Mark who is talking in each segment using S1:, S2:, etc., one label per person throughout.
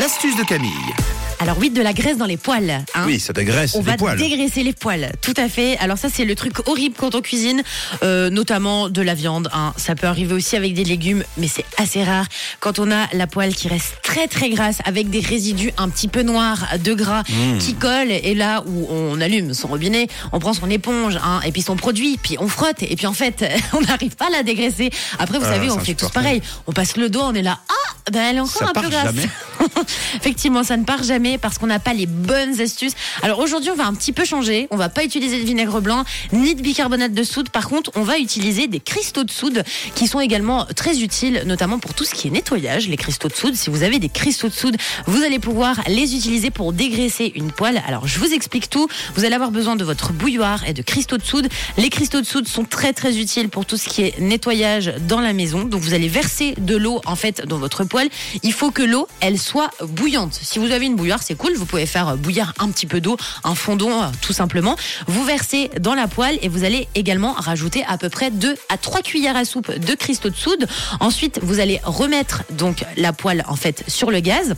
S1: L'astuce de Camille.
S2: Alors oui, de la graisse dans les poils. hein.
S1: Oui, ça dégraisse
S2: On
S1: les
S2: va
S1: poils.
S2: dégraisser les poils, tout à fait. Alors ça, c'est le truc horrible quand on cuisine, euh, notamment de la viande. hein. Ça peut arriver aussi avec des légumes, mais c'est assez rare. Quand on a la poêle qui reste très très grasse, avec des résidus un petit peu noirs de gras
S1: Mmh.
S2: qui collent, et là où on allume son robinet, on prend son éponge, hein, et puis son produit, puis on frotte, et puis en fait, on n'arrive pas à la dégraisser. Après, vous
S1: Ah,
S2: savez, on fait tous pareil. On passe le doigt, on est là, ah, ben elle est encore
S1: Ça
S2: un peu grasse.
S1: jamais.
S2: Effectivement, ça ne part jamais parce qu'on n'a pas les bonnes astuces. Alors aujourd'hui, on va un petit peu changer. On va pas utiliser de vinaigre blanc ni de bicarbonate de soude. Par contre, on va utiliser des cristaux de soude qui sont également très utiles, notamment pour tout ce qui est nettoyage. Les cristaux de soude, si vous avez des cristaux de soude, vous allez pouvoir les utiliser pour dégraisser une poêle. Alors je vous explique tout. Vous allez avoir besoin de votre bouilloire et de cristaux de soude. Les cristaux de soude sont très très utiles pour tout ce qui est nettoyage dans la maison. Donc vous allez verser de l'eau en fait dans votre poêle. Il faut que l'eau elle soit bouillante. Si vous avez une bouilloire, c'est cool. Vous pouvez faire bouillir un petit peu d'eau, un fondant euh, tout simplement. Vous versez dans la poêle et vous allez également rajouter à peu près 2 à 3 cuillères à soupe de cristaux de soude. Ensuite, vous allez remettre donc la poêle en fait sur le gaz.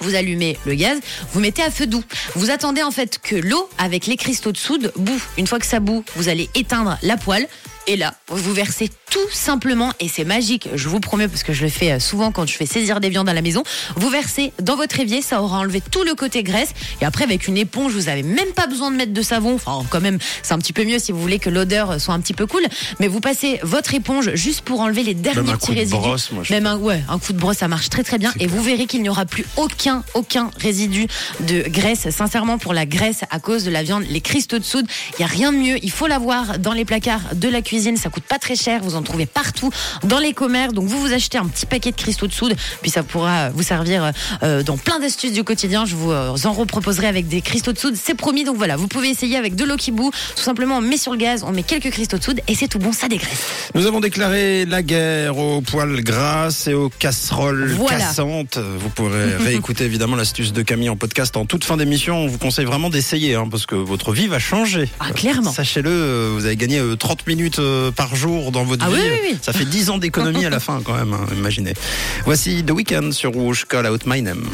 S2: Vous allumez le gaz, vous mettez à feu doux. Vous attendez en fait que l'eau avec les cristaux de soude boue. Une fois que ça boue, vous allez éteindre la poêle. Et là, vous versez tout simplement, et c'est magique, je vous promets, parce que je le fais euh, souvent quand je fais saisir des viandes à la maison, vous versez dans votre évier, ça aura enlevé tout le côté graisse, et après avec une éponge, vous avez même pas besoin de mettre de savon, enfin quand même, c'est un petit peu mieux si vous voulez que l'odeur soit un petit peu cool, mais vous passez votre éponge juste pour enlever les derniers
S1: Même un
S2: petits
S1: coup de
S2: résidus.
S1: brosse, moi, je
S2: Même un, ouais, un coup de brosse, ça marche très très bien, et vous verrez qu'il n'y aura plus aucun, aucun résidu de graisse, sincèrement pour la graisse à cause de la viande, les cristaux de soude, il y a rien de mieux, il faut l'avoir dans les placards de la cuisine, ça coûte pas très cher, vous en trouvez partout dans les commerces. Donc vous vous achetez un petit paquet de cristaux de soude, puis ça pourra vous servir euh, dans plein d'astuces du quotidien. Je vous euh, en reproposerai avec des cristaux de soude, c'est promis. Donc voilà, vous pouvez essayer avec de l'eau qui bout. Tout simplement, on met sur le gaz, on met quelques cristaux de soude et c'est tout bon, ça dégraisse.
S1: Nous avons déclaré la guerre aux poils grasses et aux casseroles
S2: Voilà.
S1: cassantes. Vous pourrez réécouter évidemment l'astuce de Camille en podcast en toute fin d'émission. On vous conseille vraiment d'essayer hein, parce que votre vie va changer.
S2: Ah, clairement.
S1: Sachez-le, euh, vous avez gagné euh, 30 minutes euh, par jour dans votre
S2: Ah
S1: vie.
S2: oui, oui, oui.
S1: Ça fait 10 ans d'économie à la fin quand même, hein, imaginez. Voici The Weeknd sur Rouge, Call Out My Name.